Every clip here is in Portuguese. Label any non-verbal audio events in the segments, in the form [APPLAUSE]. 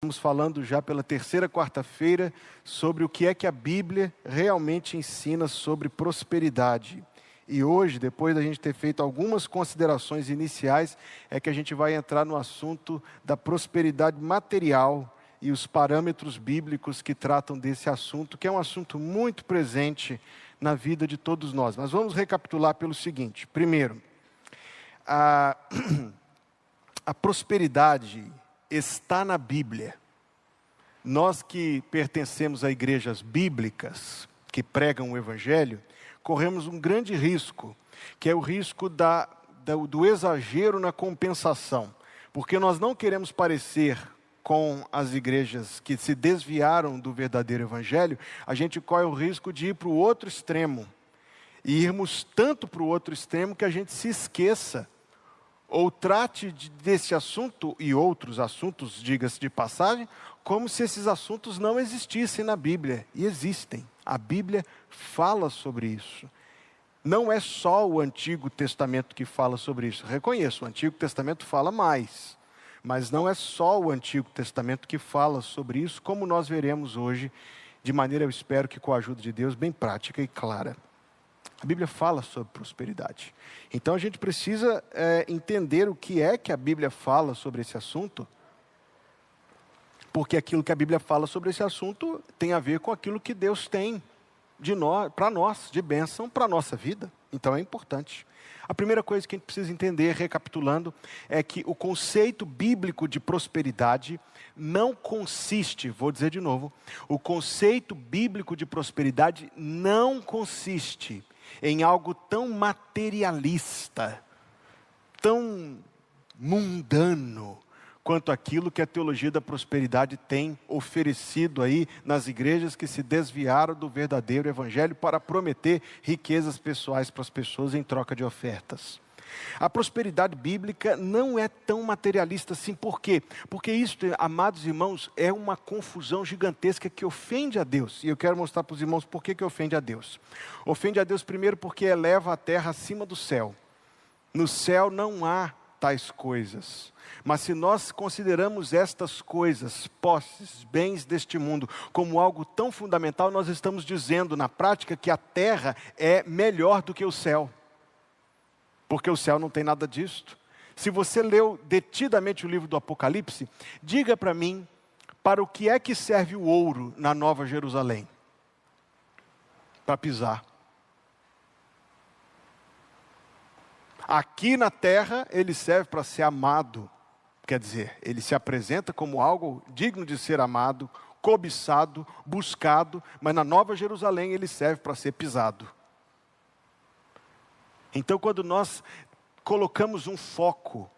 Estamos falando já pela terceira quarta-feira sobre o que é que a Bíblia realmente ensina sobre prosperidade. E hoje, depois da gente ter feito algumas considerações iniciais, é que a gente vai entrar no assunto da prosperidade material e os parâmetros bíblicos que tratam desse assunto, que é um assunto muito presente na vida de todos nós. Mas vamos recapitular pelo seguinte: primeiro, a, [CLEARS THROAT] a prosperidade está na Bíblia. Nós que pertencemos a igrejas bíblicas, que pregam o Evangelho, corremos um grande risco, que é o risco da, da, do exagero na compensação, porque nós não queremos parecer com as igrejas que se desviaram do verdadeiro Evangelho, a gente corre o risco de ir para o outro extremo, e irmos tanto para o outro extremo que a gente se esqueça ou trate desse assunto e outros assuntos, diga-se de passagem, como se esses assuntos não existissem na Bíblia. E existem. A Bíblia fala sobre isso. Não é só o Antigo Testamento que fala sobre isso. Reconheço, o Antigo Testamento fala mais. Mas não é só o Antigo Testamento que fala sobre isso, como nós veremos hoje, de maneira, eu espero que com a ajuda de Deus, bem prática e clara. A Bíblia fala sobre prosperidade. Então a gente precisa é, entender o que é que a Bíblia fala sobre esse assunto, porque aquilo que a Bíblia fala sobre esse assunto tem a ver com aquilo que Deus tem de nós, para nós, de bênção para a nossa vida. Então é importante. A primeira coisa que a gente precisa entender, recapitulando, é que o conceito bíblico de prosperidade não consiste, vou dizer de novo, o conceito bíblico de prosperidade não consiste em algo tão materialista, tão mundano, quanto aquilo que a teologia da prosperidade tem oferecido aí nas igrejas que se desviaram do verdadeiro evangelho para prometer riquezas pessoais para as pessoas em troca de ofertas. A prosperidade bíblica não é tão materialista assim, por quê? Porque isso, amados irmãos, é uma confusão gigantesca que ofende a Deus. E eu quero mostrar para os irmãos por que, que ofende a Deus. Ofende a Deus primeiro porque eleva a terra acima do céu. No céu não há tais coisas. Mas se nós consideramos estas coisas, posses, bens deste mundo, como algo tão fundamental, nós estamos dizendo na prática que a terra é melhor do que o céu porque o céu não tem nada disto. Se você leu detidamente o livro do Apocalipse, diga para mim para o que é que serve o ouro na Nova Jerusalém? Para pisar. Aqui na terra ele serve para ser amado. Quer dizer, ele se apresenta como algo digno de ser amado, cobiçado, buscado, mas na Nova Jerusalém ele serve para ser pisado. Então, quando nós colocamos um foco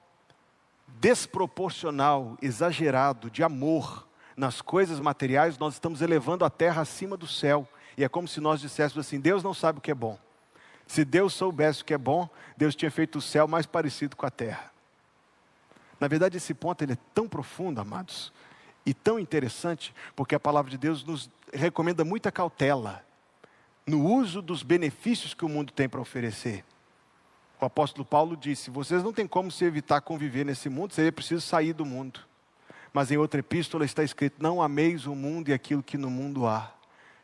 desproporcional, exagerado, de amor nas coisas materiais, nós estamos elevando a terra acima do céu. E é como se nós disséssemos assim: Deus não sabe o que é bom. Se Deus soubesse o que é bom, Deus tinha feito o céu mais parecido com a terra. Na verdade, esse ponto ele é tão profundo, amados, e tão interessante, porque a palavra de Deus nos recomenda muita cautela no uso dos benefícios que o mundo tem para oferecer. O apóstolo Paulo disse: Vocês não têm como se evitar conviver nesse mundo, seria preciso sair do mundo. Mas em outra epístola está escrito: Não ameis o mundo e aquilo que no mundo há.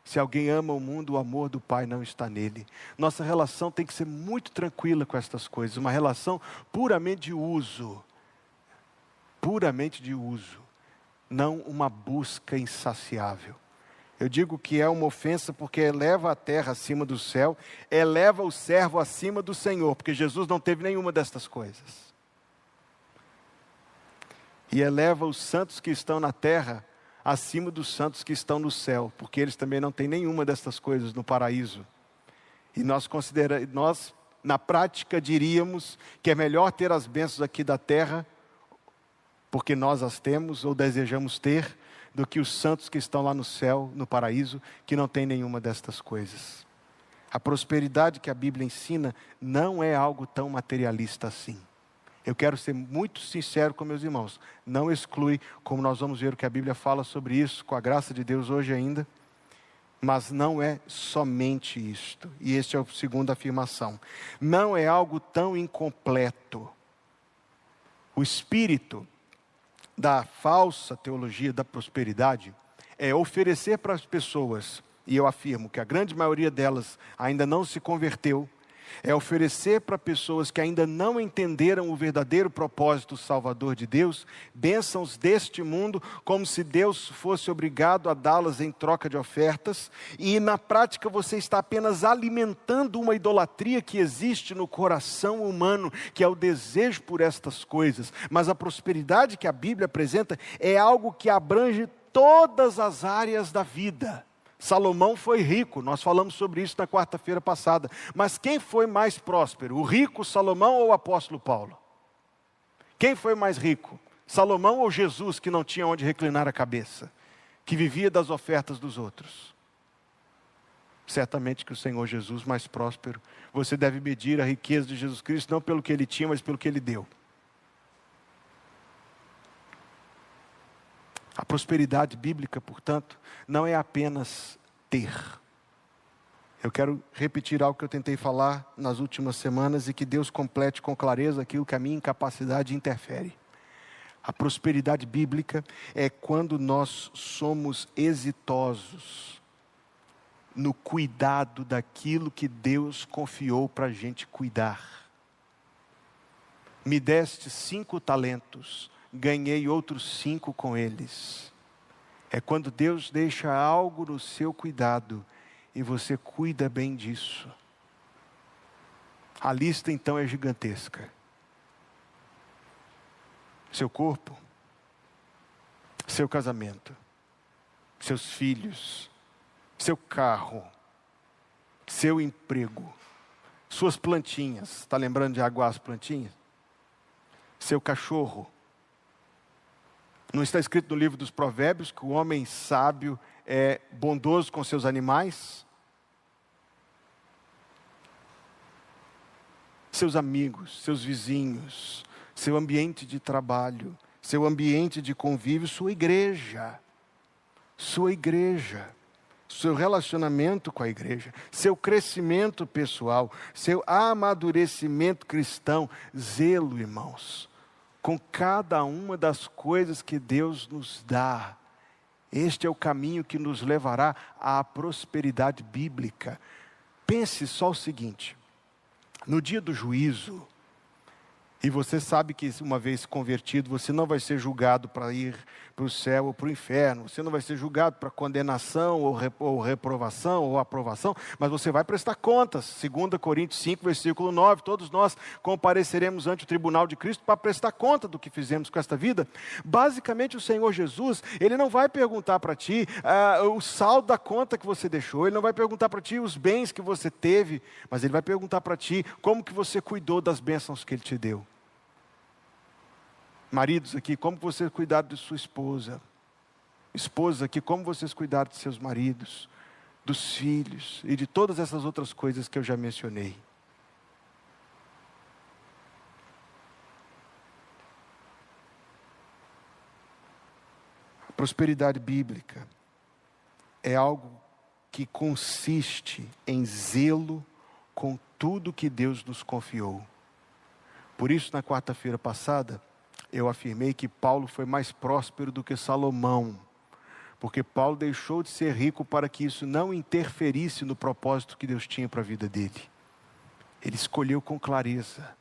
Se alguém ama o mundo, o amor do Pai não está nele. Nossa relação tem que ser muito tranquila com estas coisas, uma relação puramente de uso. Puramente de uso, não uma busca insaciável. Eu digo que é uma ofensa porque eleva a terra acima do céu, eleva o servo acima do Senhor, porque Jesus não teve nenhuma destas coisas. E eleva os santos que estão na terra acima dos santos que estão no céu, porque eles também não têm nenhuma destas coisas no paraíso. E nós consideramos, nós na prática diríamos que é melhor ter as bênçãos aqui da terra, porque nós as temos ou desejamos ter, do que os santos que estão lá no céu, no paraíso, que não têm nenhuma destas coisas. A prosperidade que a Bíblia ensina não é algo tão materialista assim. Eu quero ser muito sincero com meus irmãos. Não exclui, como nós vamos ver o que a Bíblia fala sobre isso, com a graça de Deus hoje ainda. Mas não é somente isto. E este é a segunda afirmação. Não é algo tão incompleto. O espírito da falsa teologia da prosperidade é oferecer para as pessoas, e eu afirmo que a grande maioria delas ainda não se converteu, é oferecer para pessoas que ainda não entenderam o verdadeiro propósito salvador de Deus, bênçãos deste mundo, como se Deus fosse obrigado a dá-las em troca de ofertas, e na prática você está apenas alimentando uma idolatria que existe no coração humano, que é o desejo por estas coisas. Mas a prosperidade que a Bíblia apresenta é algo que abrange todas as áreas da vida. Salomão foi rico, nós falamos sobre isso na quarta-feira passada. Mas quem foi mais próspero, o rico Salomão ou o apóstolo Paulo? Quem foi mais rico, Salomão ou Jesus, que não tinha onde reclinar a cabeça, que vivia das ofertas dos outros? Certamente que o Senhor Jesus mais próspero. Você deve medir a riqueza de Jesus Cristo não pelo que ele tinha, mas pelo que ele deu. A prosperidade bíblica, portanto, não é apenas ter. Eu quero repetir algo que eu tentei falar nas últimas semanas e que Deus complete com clareza aquilo que a minha incapacidade interfere. A prosperidade bíblica é quando nós somos exitosos no cuidado daquilo que Deus confiou para a gente cuidar. Me deste cinco talentos, ganhei outros cinco com eles. É quando Deus deixa algo no seu cuidado e você cuida bem disso. A lista então é gigantesca. Seu corpo, seu casamento, seus filhos, seu carro, seu emprego, suas plantinhas. Está lembrando de aguar as plantinhas? Seu cachorro, não está escrito no livro dos Provérbios que o homem sábio é bondoso com seus animais? Seus amigos, seus vizinhos, seu ambiente de trabalho, seu ambiente de convívio, sua igreja. Sua igreja. Seu relacionamento com a igreja, seu crescimento pessoal, seu amadurecimento cristão, zelo, irmãos, com cada uma das coisas que Deus nos dá. Este é o caminho que nos levará à prosperidade bíblica. Pense só o seguinte: no dia do juízo, e você sabe que uma vez convertido, você não vai ser julgado para ir para o céu ou para o inferno. Você não vai ser julgado para condenação ou, ou reprovação ou aprovação, mas você vai prestar contas. 2 Coríntios 5, versículo 9. Todos nós compareceremos ante o tribunal de Cristo para prestar conta do que fizemos com esta vida. Basicamente, o Senhor Jesus, ele não vai perguntar para ti uh, o saldo da conta que você deixou, ele não vai perguntar para ti os bens que você teve, mas ele vai perguntar para ti como que você cuidou das bênçãos que ele te deu. Maridos aqui, como vocês cuidaram de sua esposa? Esposas aqui, como vocês cuidaram de seus maridos, dos filhos e de todas essas outras coisas que eu já mencionei? A prosperidade bíblica é algo que consiste em zelo com tudo que Deus nos confiou. Por isso, na quarta-feira passada, eu afirmei que Paulo foi mais próspero do que Salomão, porque Paulo deixou de ser rico para que isso não interferisse no propósito que Deus tinha para a vida dele. Ele escolheu com clareza,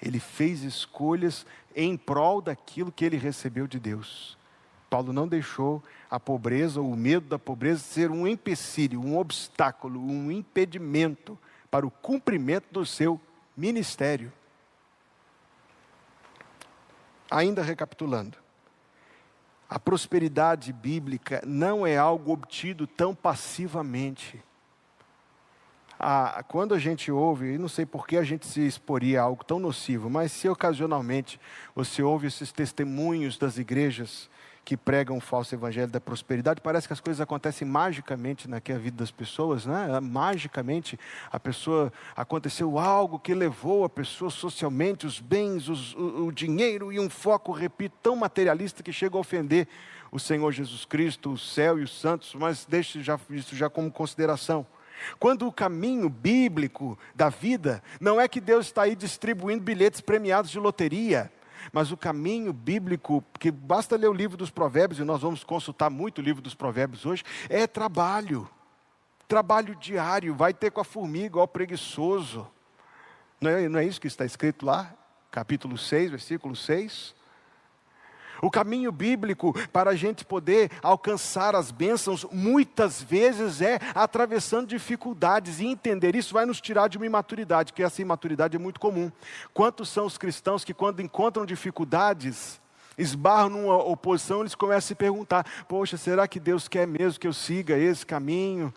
ele fez escolhas em prol daquilo que ele recebeu de Deus. Paulo não deixou a pobreza ou o medo da pobreza ser um empecilho, um obstáculo, um impedimento para o cumprimento do seu ministério. Ainda recapitulando, a prosperidade bíblica não é algo obtido tão passivamente. Quando a gente ouve, e não sei por que a gente se exporia a algo tão nocivo, mas se ocasionalmente você ouve esses testemunhos das igrejas que pregam o falso evangelho da prosperidade, parece que as coisas acontecem magicamente na vida das pessoas, né? Magicamente a pessoa aconteceu algo que levou a pessoa socialmente os bens, os, o, o dinheiro e um foco, repito, tão materialista que chega a ofender o Senhor Jesus Cristo, o céu e os santos, mas deixe já, isso já como consideração. Quando o caminho bíblico da vida não é que Deus está aí distribuindo bilhetes premiados de loteria, mas o caminho bíblico, que basta ler o livro dos Provérbios, e nós vamos consultar muito o livro dos Provérbios hoje, é trabalho. Trabalho diário, vai ter com a formiga, ó preguiçoso. Não é, não é isso que está escrito lá? Capítulo 6, versículo 6. O caminho bíblico para a gente poder alcançar as bênçãos, muitas vezes é atravessando dificuldades, e entender isso vai nos tirar de uma imaturidade, que essa imaturidade é muito comum. Quantos são os cristãos que, quando encontram dificuldades, esbarram numa oposição, eles começam a se perguntar: poxa, será que Deus quer mesmo que eu siga esse caminho?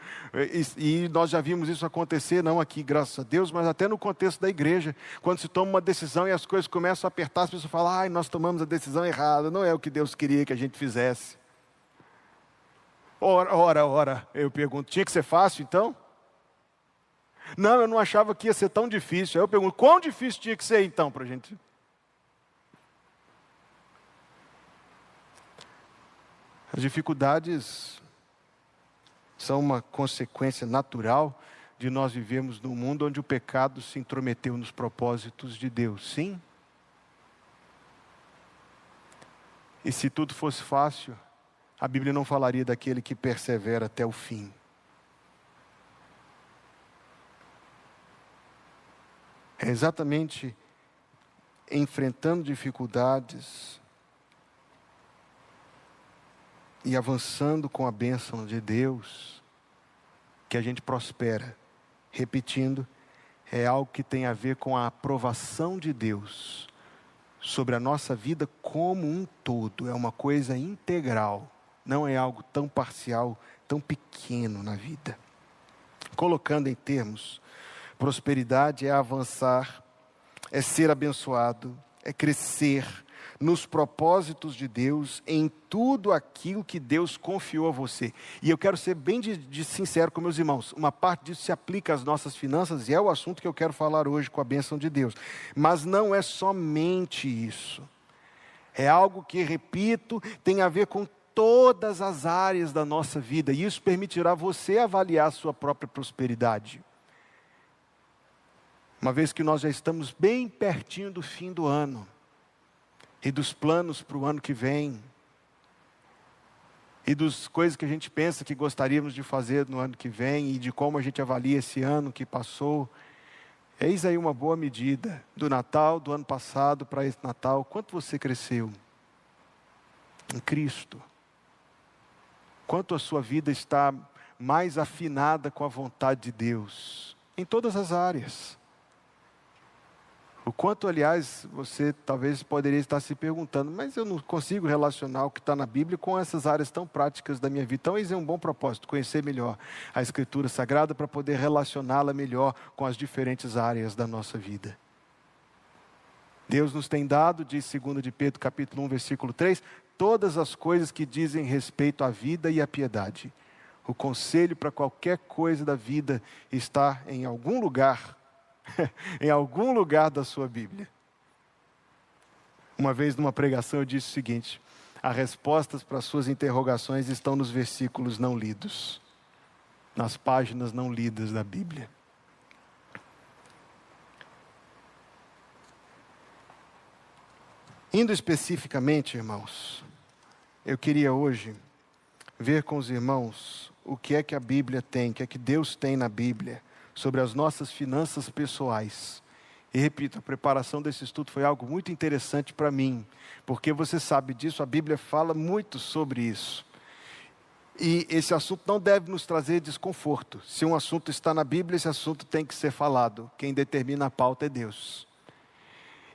E, e, nós já vimos isso acontecer, não aqui, graças a Deus, mas até no contexto da igreja, quando se toma uma decisão e as coisas começam a apertar, as pessoas falam: ai, nós tomamos a decisão errada, não é o que Deus queria que a gente fizesse. Ora, ora, ora, eu pergunto: tinha que ser fácil então? Não, eu não achava que ia ser tão difícil. Aí eu pergunto: quão difícil tinha que ser então para a gente? As dificuldades são uma consequência natural de nós vivemos num mundo onde o pecado se intrometeu nos propósitos de Deus. Sim. E se tudo fosse fácil, a Bíblia não falaria daquele que persevera até o fim. É exatamente enfrentando dificuldades, e avançando com a bênção de Deus, que a gente prospera. Repetindo, é algo que tem a ver com a aprovação de Deus sobre a nossa vida como um todo, é uma coisa integral, não é algo tão parcial, tão pequeno na vida. Colocando em termos, prosperidade é avançar, é ser abençoado, é crescer, nos propósitos de Deus, em tudo aquilo que Deus confiou a você. E eu quero ser bem de, de sincero com meus irmãos. Uma parte disso se aplica às nossas finanças e é o assunto que eu quero falar hoje com a bênção de Deus. Mas não é somente isso. É algo que, repito, tem a ver com todas as áreas da nossa vida, e isso permitirá você avaliar a sua própria prosperidade. Uma vez que nós já estamos bem pertinho do fim do ano, e dos planos para o ano que vem, e das coisas que a gente pensa que gostaríamos de fazer no ano que vem, e de como a gente avalia esse ano que passou. Eis aí uma boa medida do Natal do ano passado para esse Natal. Quanto você cresceu em Cristo? Quanto a sua vida está mais afinada com a vontade de Deus? Em todas as áreas. O quanto, aliás, você talvez poderia estar se perguntando, mas eu não consigo relacionar o que está na Bíblia com essas áreas tão práticas da minha vida. Então, esse é um bom propósito, conhecer melhor a Escritura Sagrada para poder relacioná-la melhor com as diferentes áreas da nossa vida. Deus nos tem dado, diz 2 de Pedro capítulo 1, versículo 3, todas as coisas que dizem respeito à vida e à piedade. O conselho para qualquer coisa da vida está em algum lugar [LAUGHS] em algum lugar da sua Bíblia. Uma vez numa pregação eu disse o seguinte: as respostas para as suas interrogações estão nos versículos não lidos, nas páginas não lidas da Bíblia. Indo especificamente, irmãos, eu queria hoje ver com os irmãos o que é que a Bíblia tem, o que é que Deus tem na Bíblia sobre as nossas finanças pessoais. E repito, a preparação desse estudo foi algo muito interessante para mim, porque você sabe disso, a Bíblia fala muito sobre isso. E esse assunto não deve nos trazer desconforto. Se um assunto está na Bíblia, esse assunto tem que ser falado. Quem determina a pauta é Deus.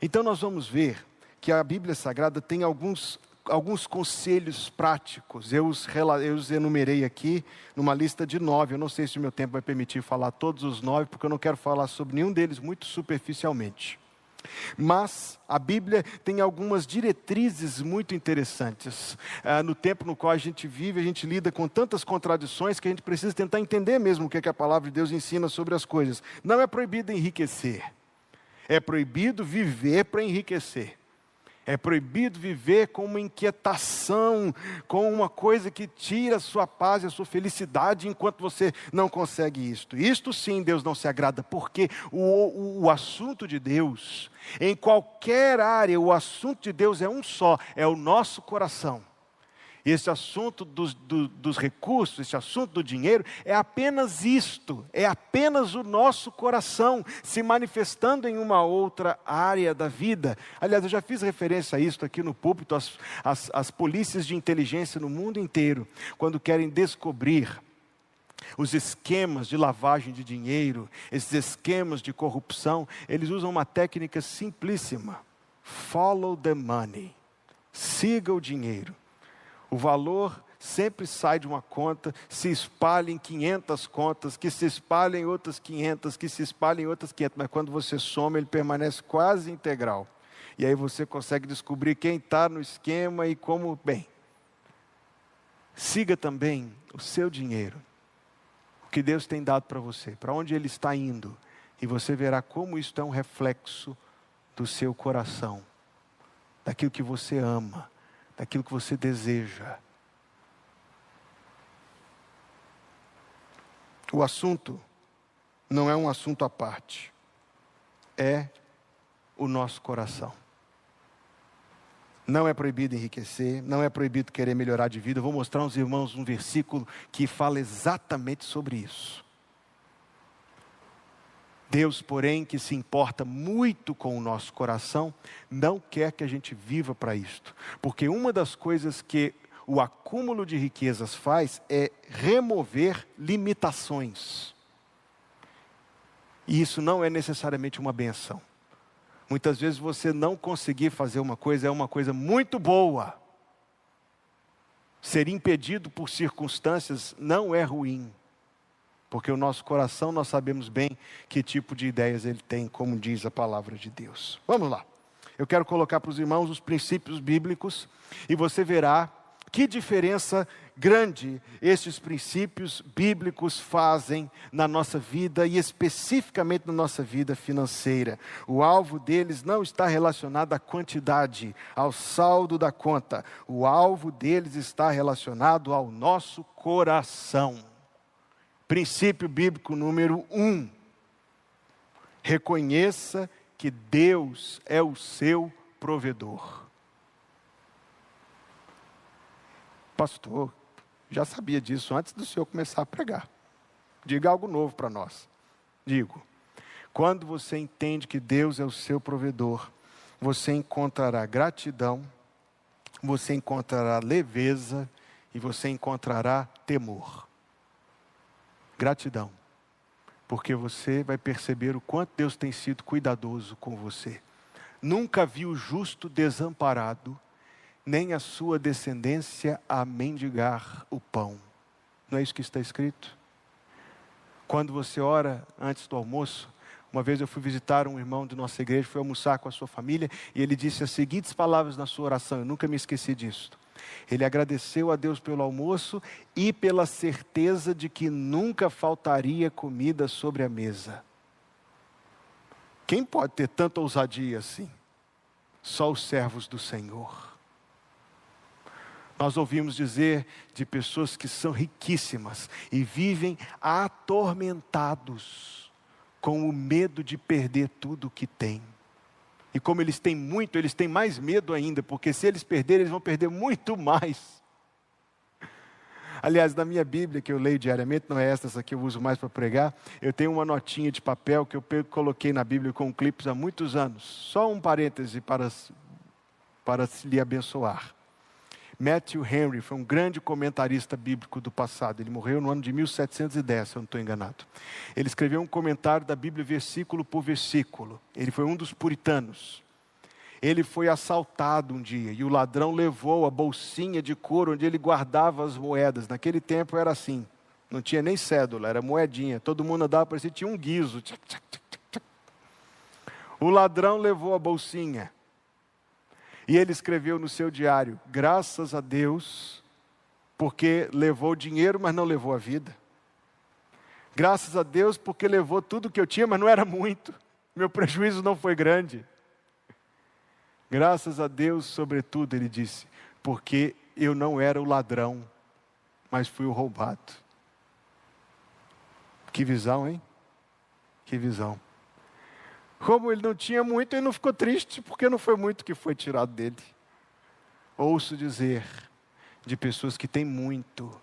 Então nós vamos ver que a Bíblia Sagrada tem alguns alguns conselhos práticos. Eu os, eu os enumerei aqui numa lista de nove. Eu não sei se o meu tempo vai permitir falar todos os nove, porque eu não quero falar sobre nenhum deles muito superficialmente. Mas a Bíblia tem algumas diretrizes muito interessantes. Ah, no tempo no qual a gente vive, a gente lida com tantas contradições que a gente precisa tentar entender mesmo o que, é que a palavra de Deus ensina sobre as coisas. Não é proibido enriquecer, é proibido viver para enriquecer. É proibido viver com uma inquietação, com uma coisa que tira a sua paz e a sua felicidade enquanto você não consegue isto. Isto sim Deus não se agrada, porque o, o, o assunto de Deus, em qualquer área, o assunto de Deus é um só: é o nosso coração. Esse assunto dos, do, dos recursos, esse assunto do dinheiro, é apenas isto, é apenas o nosso coração se manifestando em uma outra área da vida. Aliás, eu já fiz referência a isto aqui no púlpito, as, as, as polícias de inteligência no mundo inteiro, quando querem descobrir os esquemas de lavagem de dinheiro, esses esquemas de corrupção, eles usam uma técnica simplíssima: follow the money, siga o dinheiro. O valor sempre sai de uma conta, se espalha em 500 contas, que se espalha em outras 500, que se espalha em outras 500, mas quando você soma, ele permanece quase integral. E aí você consegue descobrir quem está no esquema e como. Bem, siga também o seu dinheiro, o que Deus tem dado para você, para onde ele está indo, e você verá como isso é um reflexo do seu coração, daquilo que você ama daquilo que você deseja. O assunto não é um assunto à parte, é o nosso coração. Não é proibido enriquecer, não é proibido querer melhorar de vida. Eu vou mostrar aos irmãos um versículo que fala exatamente sobre isso. Deus, porém, que se importa muito com o nosso coração, não quer que a gente viva para isto. Porque uma das coisas que o acúmulo de riquezas faz é remover limitações. E isso não é necessariamente uma benção. Muitas vezes você não conseguir fazer uma coisa é uma coisa muito boa. Ser impedido por circunstâncias não é ruim. Porque o nosso coração nós sabemos bem que tipo de ideias ele tem, como diz a palavra de Deus. Vamos lá. Eu quero colocar para os irmãos os princípios bíblicos e você verá que diferença grande estes princípios bíblicos fazem na nossa vida e especificamente na nossa vida financeira. O alvo deles não está relacionado à quantidade, ao saldo da conta. O alvo deles está relacionado ao nosso coração. Princípio bíblico número um: reconheça que Deus é o seu provedor. Pastor, já sabia disso antes do senhor começar a pregar. Diga algo novo para nós. Digo, quando você entende que Deus é o seu provedor, você encontrará gratidão, você encontrará leveza e você encontrará temor. Gratidão, porque você vai perceber o quanto Deus tem sido cuidadoso com você. Nunca viu o justo desamparado, nem a sua descendência a mendigar o pão. Não é isso que está escrito? Quando você ora antes do almoço, uma vez eu fui visitar um irmão de nossa igreja, fui almoçar com a sua família, e ele disse as seguintes palavras na sua oração, eu nunca me esqueci disso. Ele agradeceu a Deus pelo almoço e pela certeza de que nunca faltaria comida sobre a mesa. Quem pode ter tanta ousadia assim? Só os servos do Senhor. Nós ouvimos dizer de pessoas que são riquíssimas e vivem atormentados com o medo de perder tudo o que têm. E como eles têm muito, eles têm mais medo ainda, porque se eles perderem, eles vão perder muito mais. Aliás, na minha Bíblia, que eu leio diariamente, não é esta, essa que eu uso mais para pregar, eu tenho uma notinha de papel que eu coloquei na Bíblia com clipes há muitos anos. Só um parêntese para, para lhe abençoar. Matthew Henry foi um grande comentarista bíblico do passado. Ele morreu no ano de 1710, se eu não estou enganado. Ele escreveu um comentário da Bíblia versículo por versículo. Ele foi um dos puritanos. Ele foi assaltado um dia e o ladrão levou a bolsinha de couro onde ele guardava as moedas. Naquele tempo era assim, não tinha nem cédula, era moedinha. Todo mundo andava, parecia tinha um guiso. O ladrão levou a bolsinha. E ele escreveu no seu diário: graças a Deus, porque levou dinheiro, mas não levou a vida. Graças a Deus, porque levou tudo que eu tinha, mas não era muito. Meu prejuízo não foi grande. Graças a Deus, sobretudo, ele disse, porque eu não era o ladrão, mas fui o roubado. Que visão, hein? Que visão. Como ele não tinha muito, ele não ficou triste, porque não foi muito que foi tirado dele. Ouço dizer de pessoas que têm muito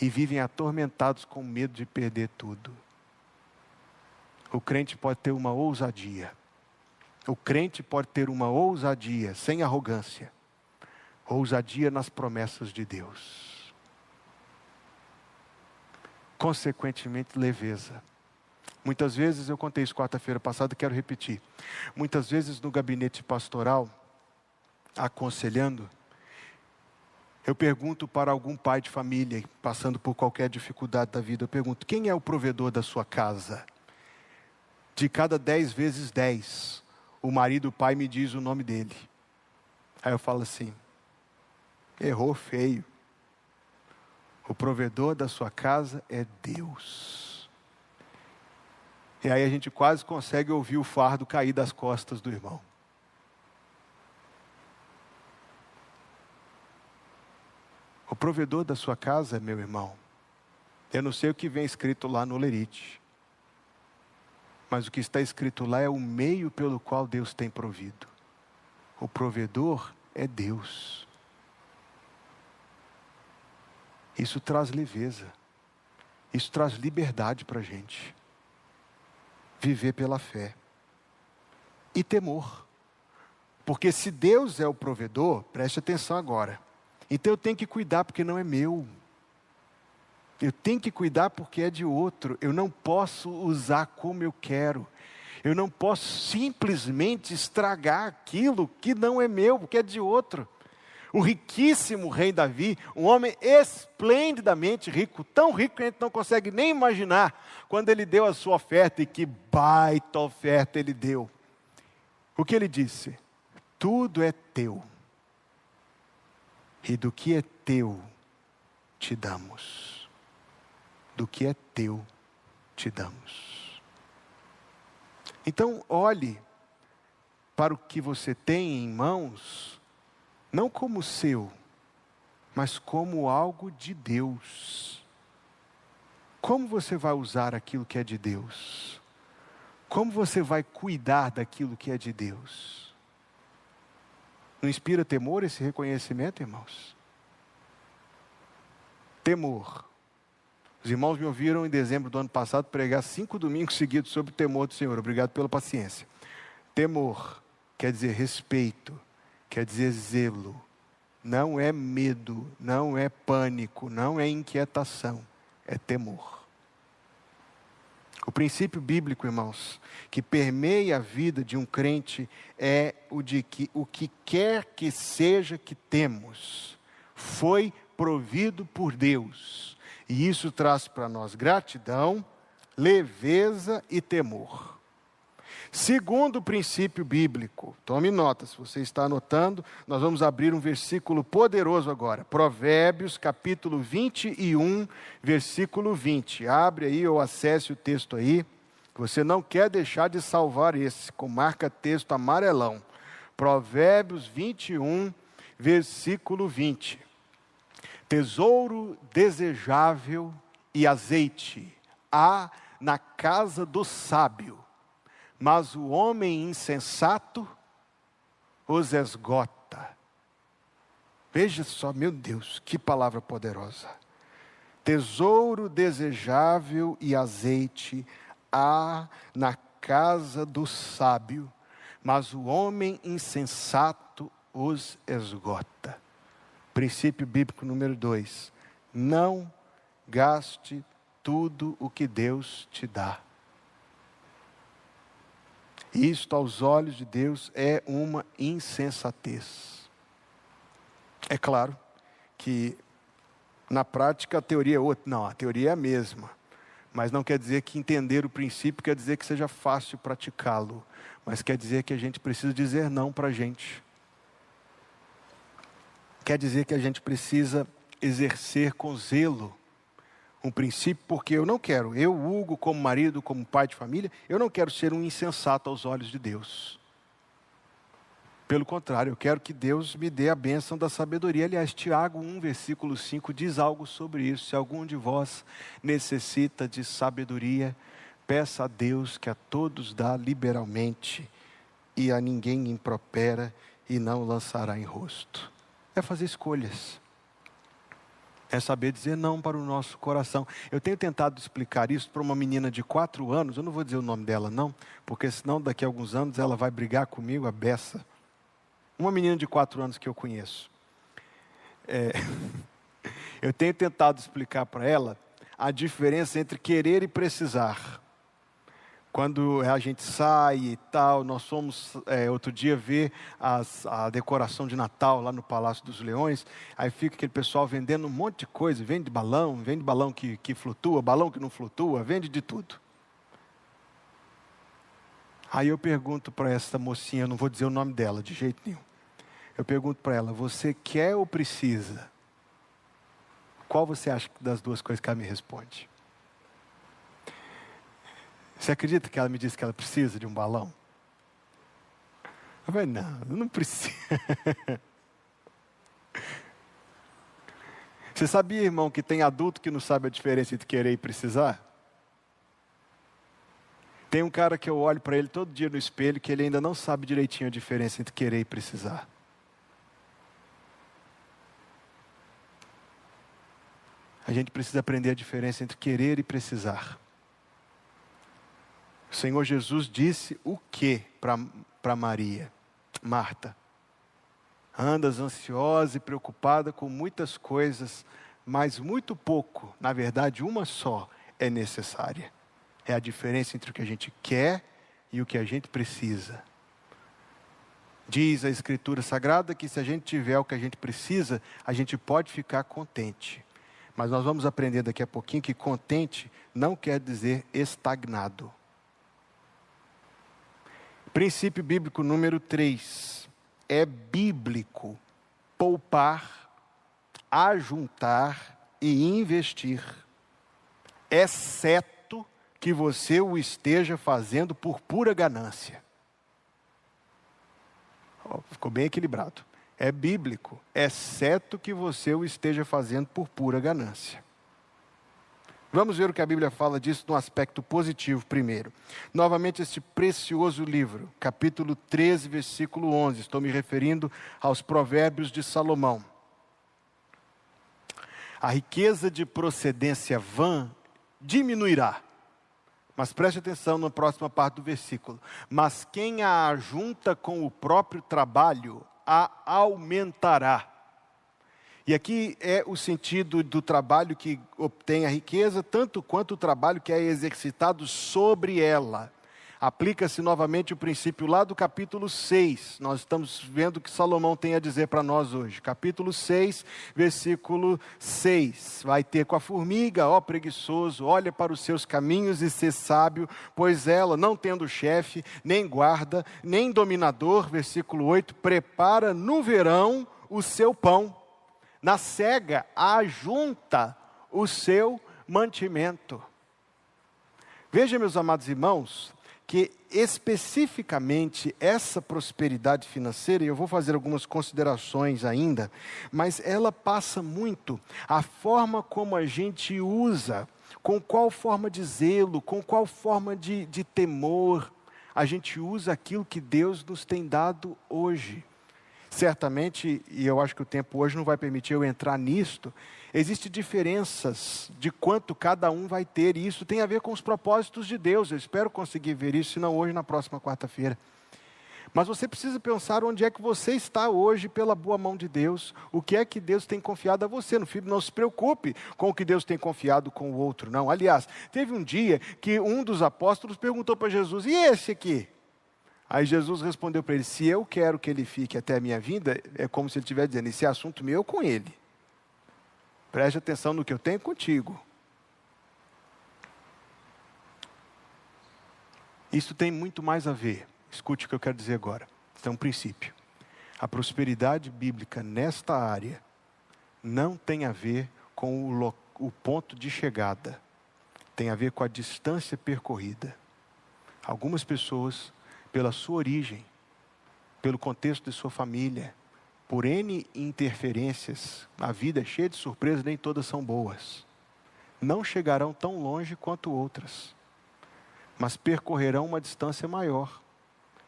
e vivem atormentados com medo de perder tudo. O crente pode ter uma ousadia. O crente pode ter uma ousadia, sem arrogância. Ousadia nas promessas de Deus. Consequentemente, leveza. Muitas vezes, eu contei isso quarta-feira passada, quero repetir. Muitas vezes no gabinete pastoral, aconselhando, eu pergunto para algum pai de família passando por qualquer dificuldade da vida, eu pergunto: quem é o provedor da sua casa? De cada dez vezes dez, o marido, o pai me diz o nome dele. Aí eu falo assim: errou feio. O provedor da sua casa é Deus. E aí a gente quase consegue ouvir o fardo cair das costas do irmão. O provedor da sua casa, meu irmão, eu não sei o que vem escrito lá no Lerite, mas o que está escrito lá é o meio pelo qual Deus tem provido. O provedor é Deus. Isso traz leveza, isso traz liberdade para a gente. Viver pela fé e temor. Porque se Deus é o provedor, preste atenção agora. Então eu tenho que cuidar porque não é meu. Eu tenho que cuidar porque é de outro. Eu não posso usar como eu quero. Eu não posso simplesmente estragar aquilo que não é meu, porque é de outro. O riquíssimo rei Davi, um homem esplendidamente rico, tão rico que a gente não consegue nem imaginar, quando ele deu a sua oferta, e que baita oferta ele deu. O que ele disse? Tudo é teu e do que é teu te damos. Do que é teu te damos. Então, olhe para o que você tem em mãos, não como seu, mas como algo de Deus. Como você vai usar aquilo que é de Deus? Como você vai cuidar daquilo que é de Deus? Não inspira temor esse reconhecimento, irmãos? Temor. Os irmãos me ouviram em dezembro do ano passado pregar cinco domingos seguidos sobre o temor do Senhor. Obrigado pela paciência. Temor quer dizer respeito, quer dizer zelo. Não é medo, não é pânico, não é inquietação, é temor. O princípio bíblico, irmãos, que permeia a vida de um crente é o de que o que quer que seja que temos foi provido por Deus. E isso traz para nós gratidão, leveza e temor. Segundo princípio bíblico, tome nota, se você está anotando, nós vamos abrir um versículo poderoso agora. Provérbios, capítulo 21, versículo 20. Abre aí ou acesse o texto aí. Você não quer deixar de salvar esse, com marca texto amarelão. Provérbios 21, versículo 20. Tesouro desejável e azeite há na casa do sábio mas o homem insensato os esgota. Veja só, meu Deus, que palavra poderosa. Tesouro desejável e azeite há na casa do sábio, mas o homem insensato os esgota. Princípio bíblico número dois: não gaste tudo o que Deus te dá. Isto, aos olhos de Deus, é uma insensatez. É claro que na prática a teoria é outra. Não, a teoria é a mesma. Mas não quer dizer que entender o princípio quer dizer que seja fácil praticá-lo. Mas quer dizer que a gente precisa dizer não para a gente. Quer dizer que a gente precisa exercer com zelo um princípio, porque eu não quero, eu, Hugo, como marido, como pai de família, eu não quero ser um insensato aos olhos de Deus. Pelo contrário, eu quero que Deus me dê a bênção da sabedoria. Aliás, Tiago 1, versículo 5 diz algo sobre isso. Se algum de vós necessita de sabedoria, peça a Deus que a todos dá liberalmente e a ninguém impropera e não lançará em rosto. É fazer escolhas. É saber dizer não para o nosso coração. Eu tenho tentado explicar isso para uma menina de quatro anos, eu não vou dizer o nome dela, não, porque senão daqui a alguns anos ela vai brigar comigo, a beça. Uma menina de quatro anos que eu conheço. É, [LAUGHS] eu tenho tentado explicar para ela a diferença entre querer e precisar. Quando a gente sai e tal, nós fomos é, outro dia ver as, a decoração de Natal lá no Palácio dos Leões. Aí fica aquele pessoal vendendo um monte de coisa: vende balão, vende balão que, que flutua, balão que não flutua, vende de tudo. Aí eu pergunto para essa mocinha, não vou dizer o nome dela de jeito nenhum. Eu pergunto para ela: você quer ou precisa? Qual você acha das duas coisas que ela me responde? Você acredita que ela me disse que ela precisa de um balão? Eu falei, não, não precisa. [LAUGHS] Você sabia, irmão, que tem adulto que não sabe a diferença entre querer e precisar? Tem um cara que eu olho para ele todo dia no espelho que ele ainda não sabe direitinho a diferença entre querer e precisar. A gente precisa aprender a diferença entre querer e precisar. O Senhor Jesus disse o que para Maria? Marta, andas ansiosa e preocupada com muitas coisas, mas muito pouco, na verdade, uma só é necessária. É a diferença entre o que a gente quer e o que a gente precisa. Diz a Escritura Sagrada que se a gente tiver o que a gente precisa, a gente pode ficar contente. Mas nós vamos aprender daqui a pouquinho que contente não quer dizer estagnado. Princípio bíblico número 3. É bíblico poupar, ajuntar e investir, exceto que você o esteja fazendo por pura ganância. Oh, ficou bem equilibrado. É bíblico, exceto que você o esteja fazendo por pura ganância. Vamos ver o que a Bíblia fala disso no aspecto positivo primeiro. Novamente, este precioso livro, capítulo 13, versículo 11. Estou me referindo aos Provérbios de Salomão. A riqueza de procedência vã diminuirá. Mas preste atenção na próxima parte do versículo. Mas quem a ajunta com o próprio trabalho, a aumentará. E aqui é o sentido do trabalho que obtém a riqueza, tanto quanto o trabalho que é exercitado sobre ela. Aplica-se novamente o princípio lá do capítulo 6. Nós estamos vendo o que Salomão tem a dizer para nós hoje. Capítulo 6, versículo 6. Vai ter com a formiga, ó preguiçoso, olha para os seus caminhos e ser sábio, pois ela, não tendo chefe, nem guarda, nem dominador, versículo 8, prepara no verão o seu pão na cega ajunta o seu mantimento. Veja, meus amados irmãos, que especificamente essa prosperidade financeira, e eu vou fazer algumas considerações ainda, mas ela passa muito a forma como a gente usa, com qual forma de zelo, com qual forma de, de temor, a gente usa aquilo que Deus nos tem dado hoje. Certamente, e eu acho que o tempo hoje não vai permitir eu entrar nisto, existem diferenças de quanto cada um vai ter, e isso tem a ver com os propósitos de Deus. Eu espero conseguir ver isso, se não hoje, na próxima quarta-feira. Mas você precisa pensar onde é que você está hoje pela boa mão de Deus, o que é que Deus tem confiado a você. No filho, não se preocupe com o que Deus tem confiado com o outro, não. Aliás, teve um dia que um dos apóstolos perguntou para Jesus: e esse aqui? Aí Jesus respondeu para ele: Se eu quero que ele fique até a minha vinda, é como se ele estivesse dizendo: Esse é assunto meu com ele. Preste atenção no que eu tenho contigo. Isso tem muito mais a ver. Escute o que eu quero dizer agora. Isso é um princípio. A prosperidade bíblica nesta área não tem a ver com o, o ponto de chegada, tem a ver com a distância percorrida. Algumas pessoas pela sua origem, pelo contexto de sua família, por N interferências, a vida é cheia de surpresas, nem todas são boas. Não chegarão tão longe quanto outras, mas percorrerão uma distância maior.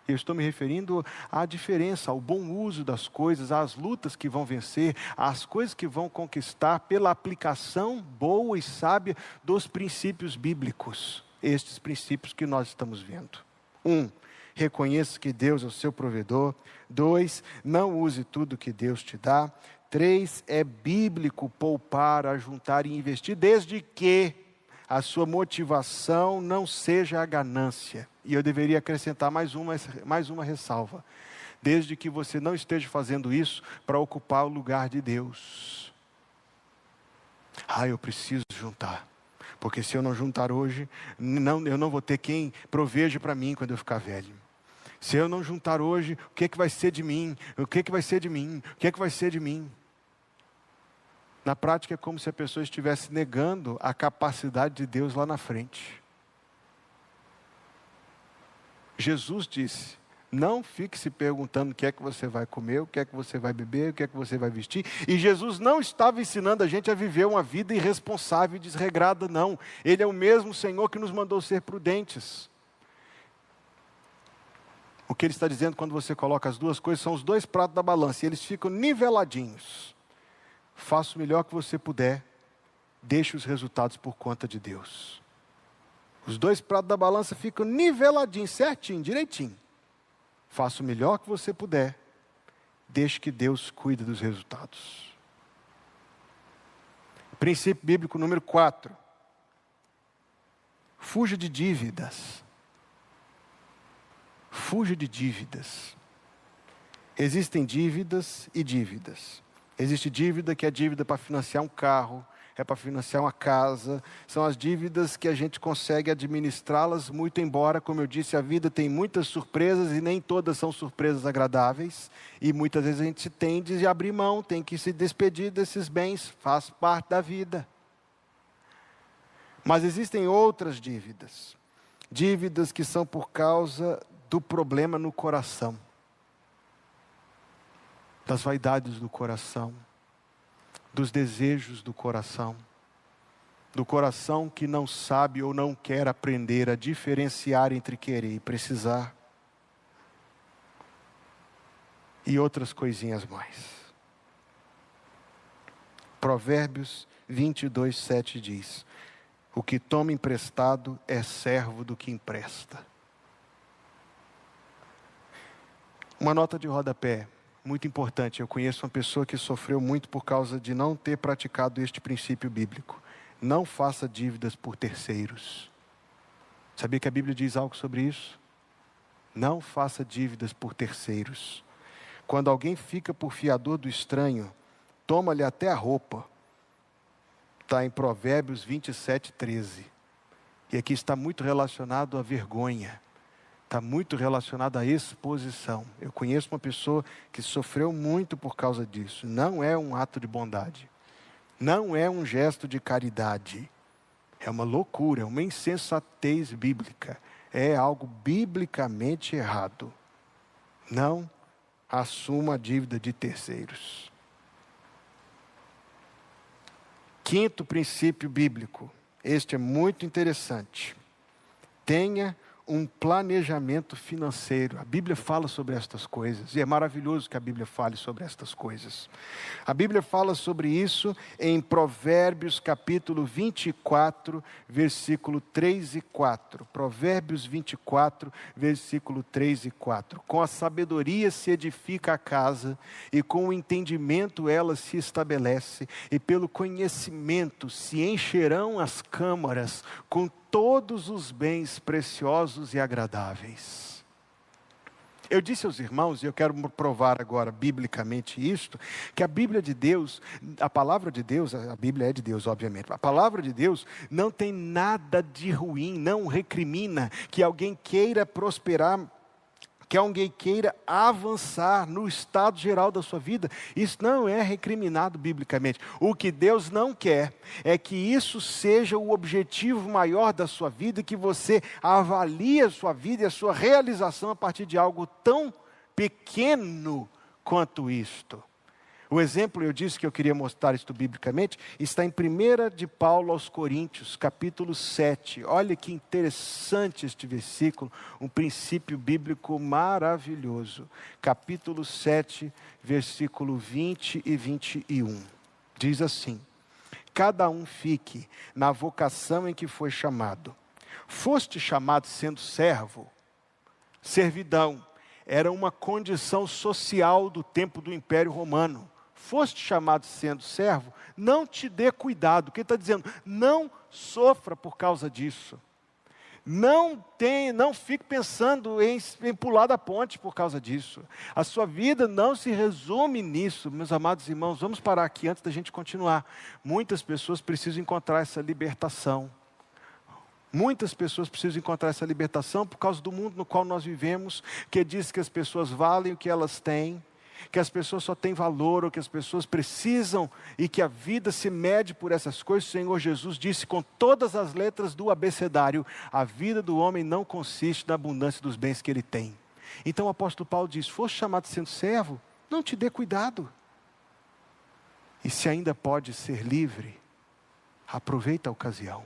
Eu estou me referindo à diferença, ao bom uso das coisas, às lutas que vão vencer, às coisas que vão conquistar pela aplicação boa e sábia dos princípios bíblicos. Estes princípios que nós estamos vendo. Um, reconheça que Deus é o seu provedor. Dois, não use tudo que Deus te dá. Três, é bíblico poupar, ajuntar e investir, desde que a sua motivação não seja a ganância. E eu deveria acrescentar mais uma, mais uma ressalva. Desde que você não esteja fazendo isso para ocupar o lugar de Deus. Ah, eu preciso juntar. Porque se eu não juntar hoje, não, eu não vou ter quem proveja para mim quando eu ficar velho. Se eu não juntar hoje, o que, é que vai ser de mim? O que, é que vai ser de mim? O que, é que vai ser de mim? Na prática é como se a pessoa estivesse negando a capacidade de Deus lá na frente. Jesus disse: não fique se perguntando o que é que você vai comer, o que é que você vai beber, o que é que você vai vestir. E Jesus não estava ensinando a gente a viver uma vida irresponsável e desregrada, não. Ele é o mesmo Senhor que nos mandou ser prudentes. O que ele está dizendo quando você coloca as duas coisas são os dois pratos da balança e eles ficam niveladinhos. Faça o melhor que você puder, deixe os resultados por conta de Deus. Os dois pratos da balança ficam niveladinhos, certinho, direitinho. Faça o melhor que você puder, deixe que Deus cuide dos resultados. Princípio bíblico número 4. Fuja de dívidas. Fuja de dívidas. Existem dívidas e dívidas. Existe dívida que é dívida para financiar um carro, é para financiar uma casa, são as dívidas que a gente consegue administrá-las, muito embora, como eu disse, a vida tem muitas surpresas e nem todas são surpresas agradáveis, e muitas vezes a gente tem de abrir mão, tem que se despedir desses bens, faz parte da vida. Mas existem outras dívidas, dívidas que são por causa do problema no coração, das vaidades do coração, dos desejos do coração, do coração que não sabe ou não quer aprender a diferenciar entre querer e precisar, e outras coisinhas mais. Provérbios 22, 7 diz: O que toma emprestado é servo do que empresta. Uma nota de rodapé muito importante. Eu conheço uma pessoa que sofreu muito por causa de não ter praticado este princípio bíblico. Não faça dívidas por terceiros. Sabia que a Bíblia diz algo sobre isso? Não faça dívidas por terceiros. Quando alguém fica por fiador do estranho, toma-lhe até a roupa. Está em Provérbios 27, 13. E aqui está muito relacionado à vergonha está muito relacionado à exposição. Eu conheço uma pessoa que sofreu muito por causa disso. Não é um ato de bondade. Não é um gesto de caridade. É uma loucura, é uma insensatez bíblica. É algo biblicamente errado. Não assuma a dívida de terceiros. Quinto princípio bíblico. Este é muito interessante. Tenha um planejamento financeiro. A Bíblia fala sobre estas coisas e é maravilhoso que a Bíblia fale sobre estas coisas. A Bíblia fala sobre isso em Provérbios capítulo 24, versículo 3 e 4. Provérbios 24, versículo 3 e 4. Com a sabedoria se edifica a casa e com o entendimento ela se estabelece e pelo conhecimento se encherão as câmaras com todos os bens preciosos e agradáveis. Eu disse aos irmãos, e eu quero provar agora biblicamente isto, que a Bíblia de Deus, a palavra de Deus, a Bíblia é de Deus, obviamente, a palavra de Deus não tem nada de ruim, não recrimina que alguém queira prosperar que alguém queira avançar no estado geral da sua vida, isso não é recriminado biblicamente. O que Deus não quer é que isso seja o objetivo maior da sua vida, que você avalie a sua vida e a sua realização a partir de algo tão pequeno quanto isto. O exemplo, eu disse que eu queria mostrar isto biblicamente, está em 1 de Paulo aos Coríntios, capítulo 7. Olha que interessante este versículo, um princípio bíblico maravilhoso. Capítulo 7, versículo 20 e 21. Diz assim: Cada um fique na vocação em que foi chamado. Foste chamado sendo servo, servidão, era uma condição social do tempo do Império Romano foste chamado sendo servo, não te dê cuidado. Quem está dizendo? Não sofra por causa disso. Não tem, não fique pensando em, em, pular da ponte por causa disso. A sua vida não se resume nisso, meus amados irmãos. Vamos parar aqui antes da gente continuar. Muitas pessoas precisam encontrar essa libertação. Muitas pessoas precisam encontrar essa libertação por causa do mundo no qual nós vivemos, que diz que as pessoas valem o que elas têm, que as pessoas só têm valor ou que as pessoas precisam e que a vida se mede por essas coisas. O Senhor Jesus disse com todas as letras do abecedário: a vida do homem não consiste na abundância dos bens que ele tem. Então o apóstolo Paulo diz: foste chamado sendo servo, não te dê cuidado. E se ainda pode ser livre, aproveita a ocasião.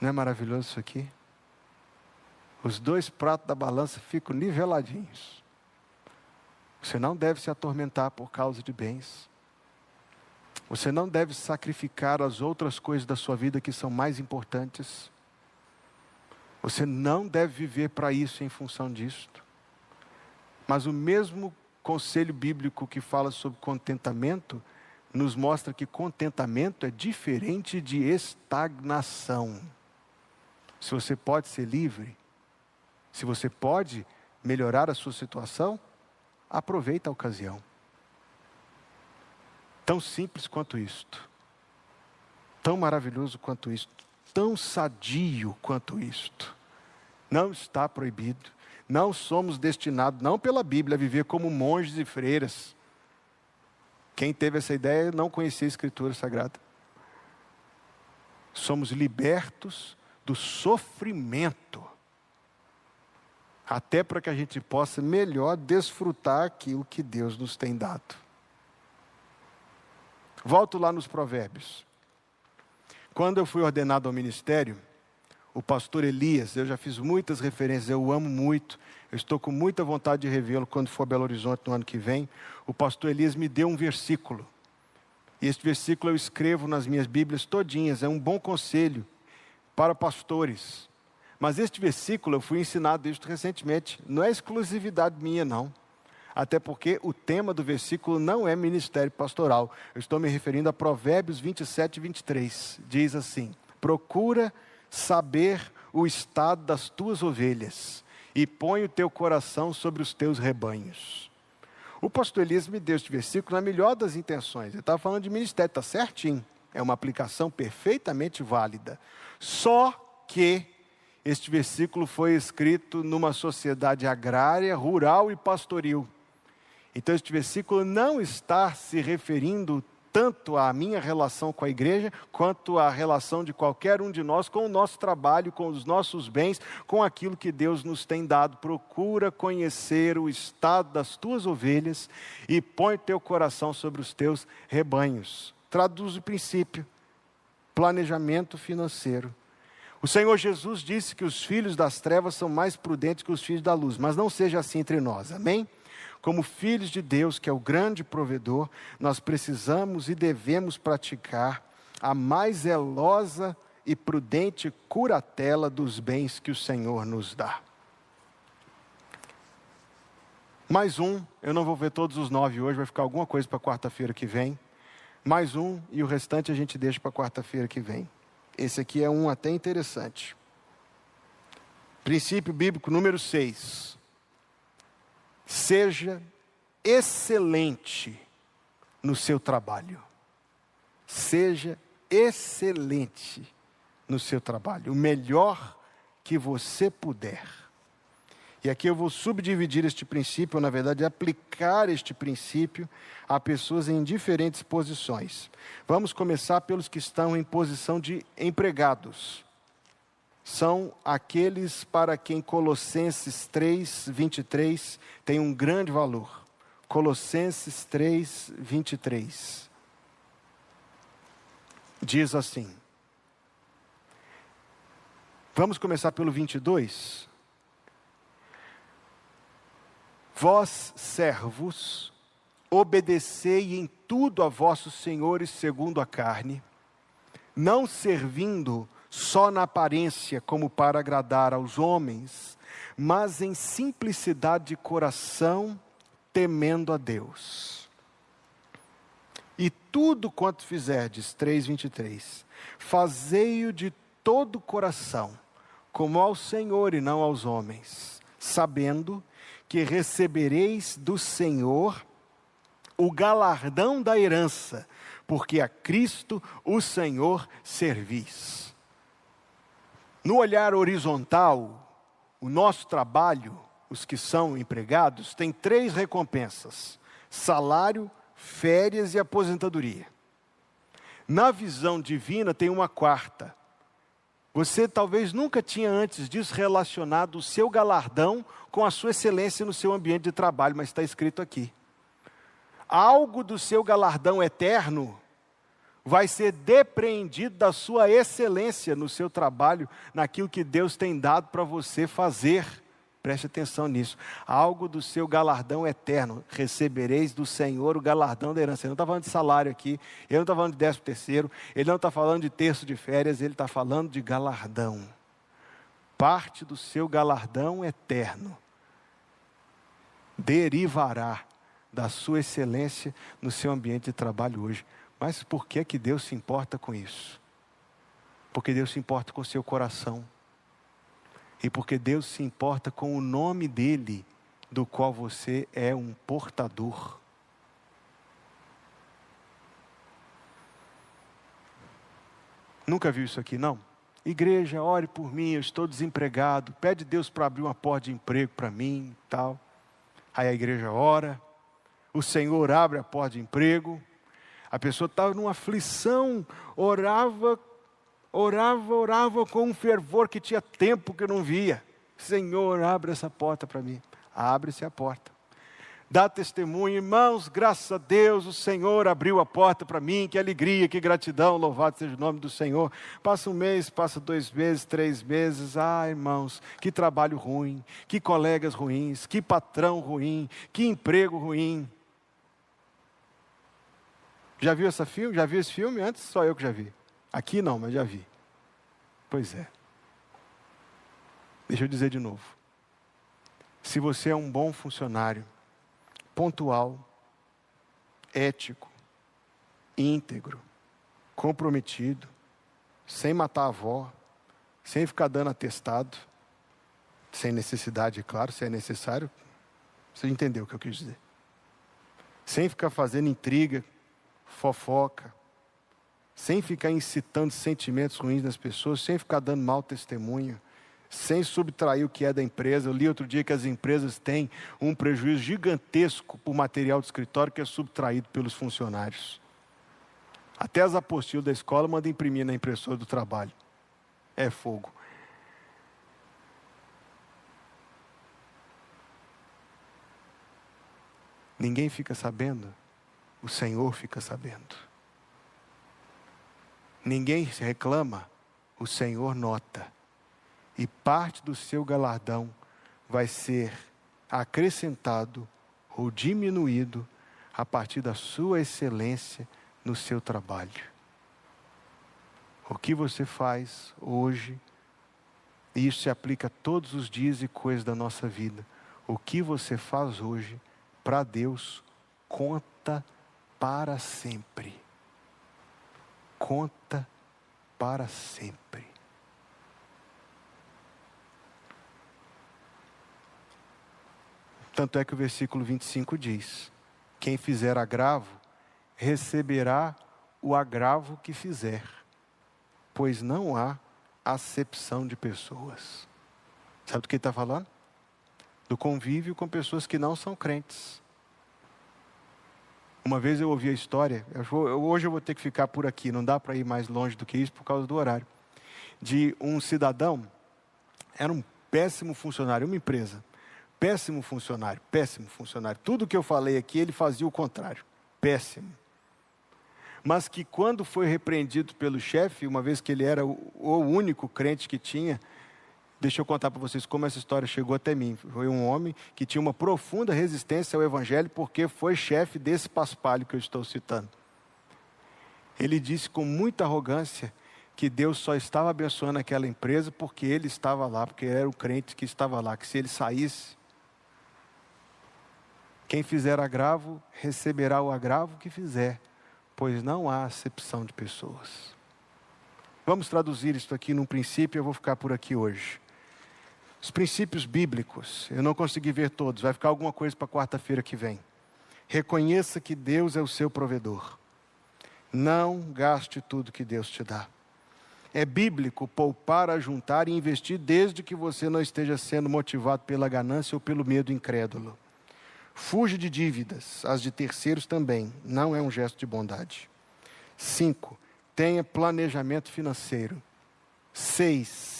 Não é maravilhoso isso aqui? Os dois pratos da balança ficam niveladinhos. Você não deve se atormentar por causa de bens. Você não deve sacrificar as outras coisas da sua vida que são mais importantes. Você não deve viver para isso em função disto. Mas o mesmo conselho bíblico que fala sobre contentamento nos mostra que contentamento é diferente de estagnação. Se você pode ser livre, se você pode melhorar a sua situação, aproveita a ocasião. Tão simples quanto isto. Tão maravilhoso quanto isto. Tão sadio quanto isto. Não está proibido. Não somos destinados, não pela Bíblia, a viver como monges e freiras. Quem teve essa ideia não conhecia a Escritura Sagrada. Somos libertos do sofrimento até para que a gente possa melhor desfrutar aquilo que Deus nos tem dado. Volto lá nos Provérbios. Quando eu fui ordenado ao ministério, o pastor Elias, eu já fiz muitas referências, eu o amo muito, eu estou com muita vontade de revê-lo quando for a Belo Horizonte no ano que vem. O pastor Elias me deu um versículo. E este versículo eu escrevo nas minhas Bíblias todinhas, é um bom conselho para pastores. Mas este versículo, eu fui ensinado isto recentemente, não é exclusividade minha, não. Até porque o tema do versículo não é ministério pastoral. Eu estou me referindo a Provérbios 27 e 23. Diz assim: Procura saber o estado das tuas ovelhas e põe o teu coração sobre os teus rebanhos. O pastor Elias me deu este versículo na melhor das intenções. Ele estava falando de ministério, está certinho. É uma aplicação perfeitamente válida. Só que este versículo foi escrito numa sociedade agrária, rural e pastoril. Então, este versículo não está se referindo tanto à minha relação com a igreja, quanto à relação de qualquer um de nós com o nosso trabalho, com os nossos bens, com aquilo que Deus nos tem dado. Procura conhecer o estado das tuas ovelhas e põe teu coração sobre os teus rebanhos. Traduz o princípio: planejamento financeiro. O Senhor Jesus disse que os filhos das trevas são mais prudentes que os filhos da luz, mas não seja assim entre nós, amém? Como filhos de Deus, que é o grande provedor, nós precisamos e devemos praticar a mais zelosa e prudente curatela dos bens que o Senhor nos dá. Mais um, eu não vou ver todos os nove hoje, vai ficar alguma coisa para quarta-feira que vem. Mais um e o restante a gente deixa para quarta-feira que vem. Esse aqui é um até interessante. Princípio bíblico número 6. Seja excelente no seu trabalho. Seja excelente no seu trabalho. O melhor que você puder. E aqui eu vou subdividir este princípio, ou na verdade aplicar este princípio a pessoas em diferentes posições. Vamos começar pelos que estão em posição de empregados. são aqueles para quem Colossenses 3, 23 tem um grande valor. Colossenses 3, 23. Diz assim. Vamos começar pelo 22. Vós, servos, obedecei em tudo a vossos senhores segundo a carne, não servindo só na aparência como para agradar aos homens, mas em simplicidade de coração, temendo a Deus. E tudo quanto fizerdes, 3:23, fazei-o de todo o coração, como ao Senhor e não aos homens, sabendo que recebereis do Senhor o galardão da herança, porque a Cristo, o Senhor, servis. No olhar horizontal, o nosso trabalho, os que são empregados, tem três recompensas: salário, férias e aposentadoria. Na visão divina, tem uma quarta. Você talvez nunca tinha antes disso relacionado o seu galardão com a sua excelência no seu ambiente de trabalho, mas está escrito aqui algo do seu galardão eterno vai ser depreendido da sua excelência no seu trabalho, naquilo que Deus tem dado para você fazer. Preste atenção nisso. Algo do seu galardão eterno. Recebereis do Senhor o galardão da herança. Ele não está falando de salário aqui, ele não está falando de décimo terceiro, ele não está falando de terço de férias, ele está falando de galardão. Parte do seu galardão eterno derivará da sua excelência no seu ambiente de trabalho hoje. Mas por que que Deus se importa com isso? Porque Deus se importa com o seu coração. E porque Deus se importa com o nome dele, do qual você é um portador. Nunca viu isso aqui, não? Igreja, ore por mim, eu estou desempregado. Pede Deus para abrir uma porta de emprego para mim, tal. Aí a igreja ora, o Senhor abre a porta de emprego, a pessoa estava numa aflição, orava, orava, orava com um fervor que tinha tempo que não via. Senhor, abre essa porta para mim. Abre-se a porta. Dá testemunho, irmãos, graças a Deus, o Senhor abriu a porta para mim, que alegria, que gratidão, louvado seja o nome do Senhor. Passa um mês, passa dois meses, três meses, ah, irmãos, que trabalho ruim, que colegas ruins, que patrão ruim, que emprego ruim. Já viu esse filme? Já viu esse filme? Antes só eu que já vi. Aqui não, mas já vi. Pois é. Deixa eu dizer de novo. Se você é um bom funcionário, pontual, ético, íntegro, comprometido, sem matar a avó, sem ficar dando atestado, sem necessidade, é claro, se é necessário, você entendeu o que eu quis dizer. Sem ficar fazendo intriga fofoca, sem ficar incitando sentimentos ruins nas pessoas, sem ficar dando mau testemunho, sem subtrair o que é da empresa. Eu li outro dia que as empresas têm um prejuízo gigantesco por material de escritório que é subtraído pelos funcionários. Até as apostilas da escola mandam imprimir na impressora do trabalho. É fogo. Ninguém fica sabendo o Senhor fica sabendo. Ninguém reclama, o Senhor nota. E parte do seu galardão vai ser acrescentado ou diminuído a partir da sua excelência no seu trabalho. O que você faz hoje, e isso se aplica todos os dias e coisas da nossa vida. O que você faz hoje para Deus conta para sempre. Conta para sempre. Tanto é que o versículo 25 diz: Quem fizer agravo, receberá o agravo que fizer, pois não há acepção de pessoas. Sabe do que ele está falando? Do convívio com pessoas que não são crentes. Uma vez eu ouvi a história, eu hoje eu vou ter que ficar por aqui, não dá para ir mais longe do que isso por causa do horário. de um cidadão, era um péssimo funcionário, uma empresa. Péssimo funcionário, péssimo funcionário. Tudo que eu falei aqui, ele fazia o contrário. Péssimo. Mas que quando foi repreendido pelo chefe, uma vez que ele era o, o único crente que tinha, Deixa eu contar para vocês como essa história chegou até mim. Foi um homem que tinha uma profunda resistência ao Evangelho, porque foi chefe desse paspalho que eu estou citando. Ele disse com muita arrogância que Deus só estava abençoando aquela empresa porque ele estava lá, porque era o crente que estava lá, que se ele saísse, quem fizer agravo receberá o agravo que fizer, pois não há acepção de pessoas. Vamos traduzir isso aqui num princípio, eu vou ficar por aqui hoje. Os princípios bíblicos, eu não consegui ver todos, vai ficar alguma coisa para quarta-feira que vem. Reconheça que Deus é o seu provedor. Não gaste tudo que Deus te dá. É bíblico poupar, ajuntar e investir desde que você não esteja sendo motivado pela ganância ou pelo medo incrédulo. Fuja de dívidas, as de terceiros também, não é um gesto de bondade. Cinco, tenha planejamento financeiro. Seis,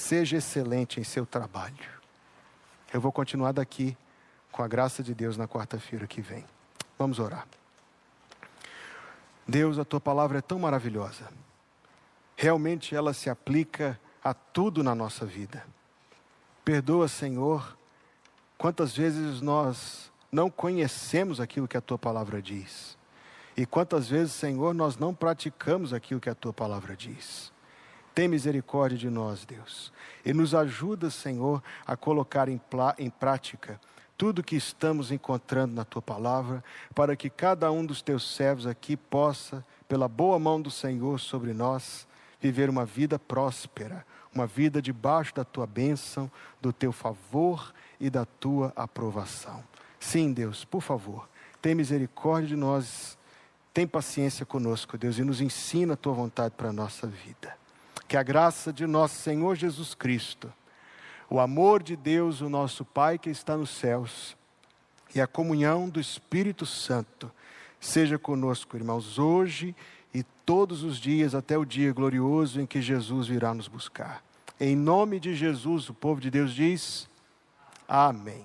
Seja excelente em seu trabalho. Eu vou continuar daqui com a graça de Deus na quarta-feira que vem. Vamos orar. Deus, a tua palavra é tão maravilhosa. Realmente ela se aplica a tudo na nossa vida. Perdoa, Senhor, quantas vezes nós não conhecemos aquilo que a tua palavra diz. E quantas vezes, Senhor, nós não praticamos aquilo que a tua palavra diz. Tem misericórdia de nós, Deus. E nos ajuda, Senhor, a colocar em, em prática tudo que estamos encontrando na tua palavra, para que cada um dos teus servos aqui possa, pela boa mão do Senhor sobre nós, viver uma vida próspera, uma vida debaixo da tua bênção, do teu favor e da tua aprovação. Sim, Deus, por favor, tem misericórdia de nós, tem paciência conosco, Deus, e nos ensina a tua vontade para a nossa vida. Que a graça de nosso Senhor Jesus Cristo, o amor de Deus, o nosso Pai que está nos céus, e a comunhão do Espírito Santo seja conosco, irmãos, hoje e todos os dias até o dia glorioso em que Jesus virá nos buscar. Em nome de Jesus, o povo de Deus diz: Amém.